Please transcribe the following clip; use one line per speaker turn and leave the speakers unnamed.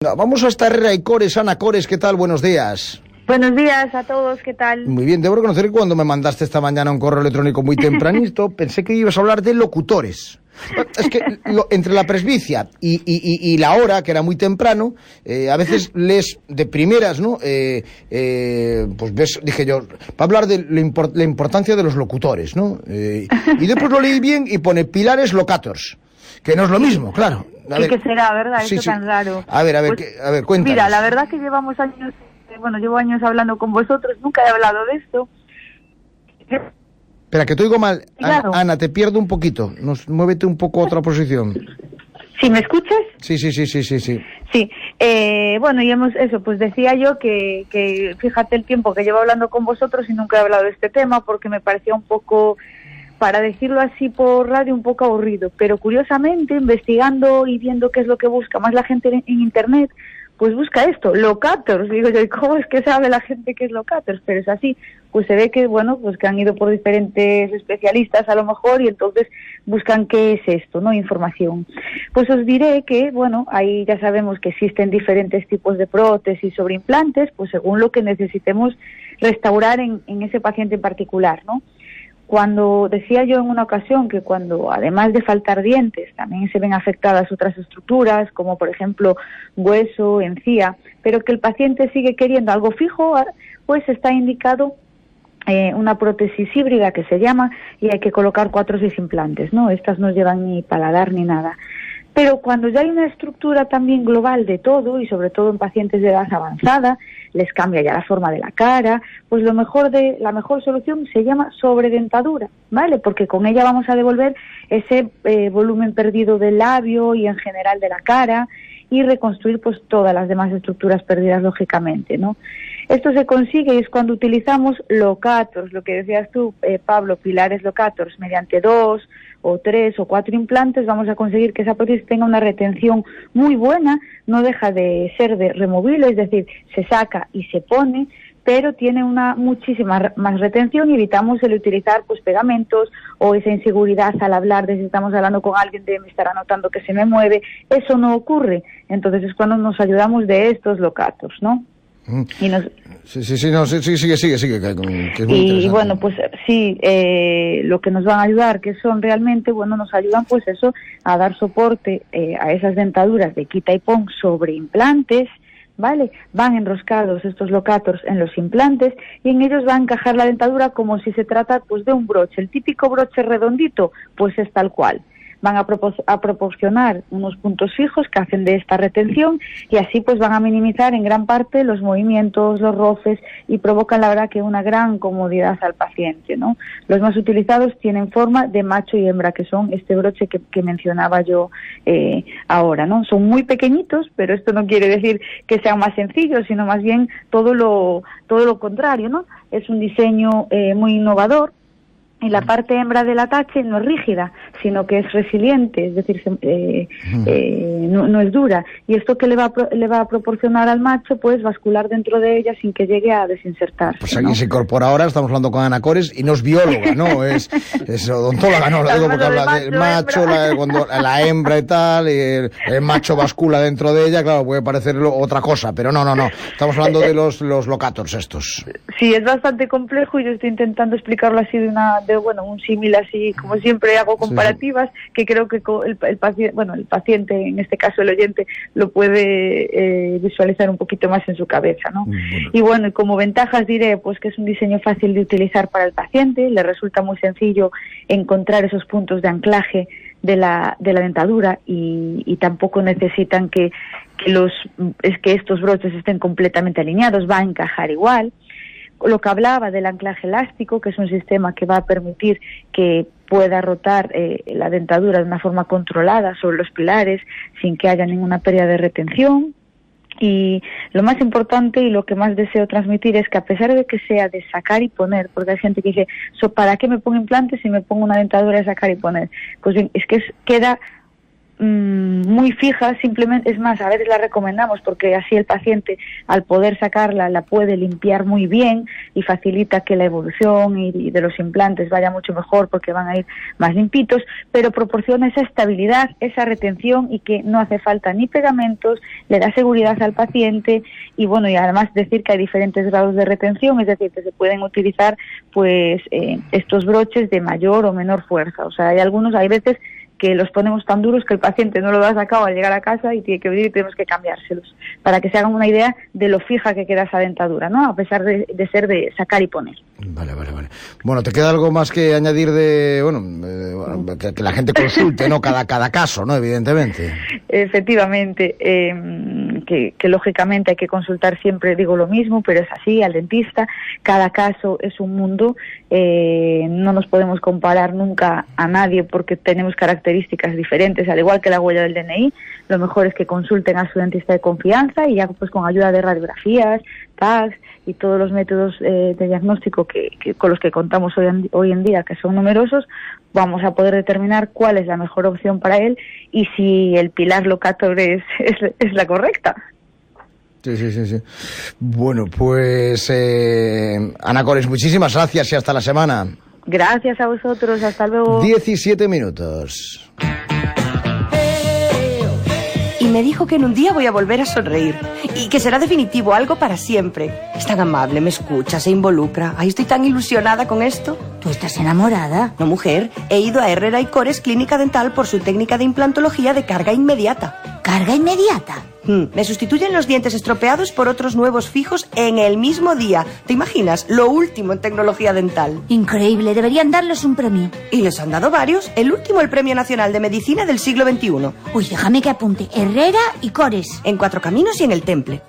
Vamos a esta Herrera y Cores, Ana Cores, ¿qué tal? Buenos días.
Buenos días a todos, ¿qué tal?
Muy bien, debo reconocer que cuando me mandaste esta mañana un correo electrónico muy tempranito, pensé que ibas a hablar de locutores. Es que lo, entre la presbicia y, y, y, la hora, que era muy temprano, eh, a veces lees de primeras, ¿no? Eh, eh, pues ves, dije yo, va a hablar de la, import, la importancia de los locutores, ¿no? Y después lo leí bien y pone pilares locators, que no es lo mismo, claro.
A ver, ¿Qué será, verdad? Sí, Eso sí. tan raro.
A ver, a ver, pues, que, a ver, cuéntanos.
Mira, la verdad que llevamos años, bueno, llevo años hablando con vosotros, nunca he hablado de esto.
Espera, que te oigo mal. Claro. Ana, Ana, te pierdo un poquito. Nos, muévete un poco a otra posición.
¿Sí me escuchas?
Sí, sí, sí, sí, sí. Sí,
sí. Eh, bueno, y hemos, eso, pues decía yo que, que fíjate el tiempo que llevo hablando con vosotros y nunca he hablado de este tema porque me parecía un poco para decirlo así por radio, un poco aburrido. Pero curiosamente, investigando y viendo qué es lo que busca más la gente en, Internet, pues busca esto, locators. Digo yo, ¿y cómo es que sabe la gente que es locators? Pero es así. Pues se ve que, bueno, pues que han ido por diferentes especialistas a lo mejor y entonces buscan qué es esto, ¿no? Información. Pues os diré que, bueno, ahí ya sabemos que existen diferentes tipos de prótesis sobre implantes, pues según lo que necesitemos restaurar en, en ese paciente en particular, ¿no? Cuando decía yo en una ocasión que cuando además de faltar dientes también se ven afectadas otras estructuras como por ejemplo hueso, encía, pero que el paciente sigue queriendo algo fijo, pues está indicado eh, una prótesis híbrida que se llama y hay que colocar cuatro o seis implantes, ¿no? Estas no llevan ni paladar ni nada. Pero cuando ya hay una estructura también global de todo, y sobre todo en pacientes de edad avanzada, les cambia ya la forma de la cara, pues lo mejor de, la mejor solución se llama sobredentadura, ¿vale? Porque con ella vamos a devolver ese eh, volumen perdido del labio y en general de la cara y reconstruir pues todas las demás estructuras perdidas lógicamente, ¿no? Esto se consigue y es cuando utilizamos locators, lo que decías tú, eh, Pablo, pilares locators, mediante dos o tres o cuatro implantes vamos a conseguir que esa prótesis tenga una retención muy buena, no deja de ser de removible, es decir, se saca y se pone, pero tiene una muchísima más retención y evitamos el utilizar pues pegamentos o esa inseguridad al hablar de si estamos hablando con alguien de me estará notando que se me mueve, eso no ocurre. Entonces es cuando nos ayudamos de estos locatos, ¿no?
Y nos... Sí, sí, sí, no, sí, sigue, sigue, sigue. Que, que es muy
y bueno, pues sí, eh, lo que nos van a ayudar, que son realmente, bueno, nos ayudan pues eso, a dar soporte eh, a esas dentaduras de quita y pon sobre implantes, ¿vale? Van enroscados estos locators en los implantes y en ellos va a encajar la dentadura como si se trata pues de un broche. El típico broche redondito, pues es tal cual van a, a, proporcionar unos puntos fijos que hacen de esta retención y así pues van a minimizar en gran parte los movimientos, los roces y provocan la verdad que una gran comodidad al paciente, ¿no? Los más utilizados tienen forma de macho y hembra, que son este broche que, que mencionaba yo eh, ahora, ¿no? Son muy pequeñitos, pero esto no quiere decir que sean más sencillos, sino más bien todo lo, todo lo contrario, ¿no? Es un diseño eh, muy innovador y la parte hembra del atache no es rígida, sino que es resiliente, es decir, eh, eh, no, no, es dura. Y esto que le va, a, le va a proporcionar al macho, pues vascular dentro de ella sin que llegue a desinsertarse.
Pues aquí
¿no?
se incorpora ahora, estamos hablando con Ana Cores, y no es bióloga, ¿no? Es, es odontóloga, no, lo digo porque habla del macho, la, cuando, la hembra y tal, y el, el, macho bascula dentro de ella, claro, puede parecer otra cosa, pero no, no, no. Estamos hablando de los, los locators estos.
Sí, es bastante complejo y yo estoy intentando explicarlo así de una de bueno un símil así como siempre hago comparativas sí. Que creo que el, el, paciente bueno el paciente en este caso el oyente lo puede eh, visualizar un poquito más en su cabeza no bueno. y bueno como ventajas diré pues que es un diseño fácil de utilizar para el paciente le resulta muy sencillo encontrar esos puntos de anclaje de la, de la dentadura y, y tampoco necesitan que, que los es que estos broches estén completamente alineados va a encajar igual lo que hablaba del anclaje elástico, que es un sistema que va a permitir que pueda rotar eh, la dentadura de una forma controlada sobre los pilares sin que haya ninguna pérdida de retención. Y lo más importante y lo que más deseo transmitir es que a pesar de que sea de sacar y poner, porque hay gente que dice, so, ¿para qué me pongo implantes si me pongo una dentadura de sacar y poner? Pues bien, es que es, queda mm, muy fija, simplemente, es más, a veces la recomendamos porque así el paciente al poder sacarla la puede limpiar muy bien y facilita que la evolución y, de los implantes vaya mucho mejor porque van a ir más limpitos, pero proporciona esa estabilidad, esa retención y que no hace falta ni pegamentos, le da seguridad al paciente y bueno, y además decir que hay diferentes grados de retención, es decir, que se pueden utilizar pues eh, estos broches de mayor o menor fuerza, o sea, hay algunos, hay veces que los ponemos tan duros que el paciente no lo ha sacado al llegar a casa y tiene que venir y tenemos que cambiárselos, para que se hagan una idea de lo fija que queda esa dentadura, ¿no? A pesar de, ser de sacar y poner.
Vale, vale, vale. Bueno, ¿te queda algo más que añadir de, bueno, que, la gente consulte, ¿no? Cada, cada caso, ¿no? Evidentemente.
Efectivamente. Eh, que, lógicamente hay que consultar siempre, digo lo mismo, pero es así, al dentista. Cada caso es un mundo. Eh, no nos podemos comparar nunca a nadie porque tenemos características diferentes, al igual que la huella del DNI. Lo mejor es que consulten a su dentista de confianza y ya pues con ayuda de radiografías, tags y todos los métodos eh, de diagnóstico que, con los que contamos hoy en, hoy en día, que son numerosos, vamos a poder determinar cuál es la mejor opción para él y si el pilar locator es, es, la correcta.
Sí, sí, sí, sí. Bueno, pues eh, Ana Cores, muchísimas gracias y hasta la semana.
Gracias a vosotros, hasta luego.
17 minutos
me dijo que en un día voy a volver a sonreír y que será definitivo, algo para siempre. Es tan amable, me escucha, se involucra. Ay, estoy tan ilusionada con esto.
¿Tú estás enamorada?
No, mujer. He ido a Herrera y Cores Clínica Dental por su técnica de implantología de carga inmediata.
¿Carga inmediata?
Hmm, me sustituyen los dientes estropeados por otros nuevos fijos en el mismo día. ¿Te imaginas? Lo último en tecnología dental.
Increíble, deberían darles un premio.
Y les han dado varios. El último, el Premio Nacional de Medicina del siglo XXI.
Uy, déjame que apunte. Herrera y Cores.
En Cuatro Caminos y en el Temple.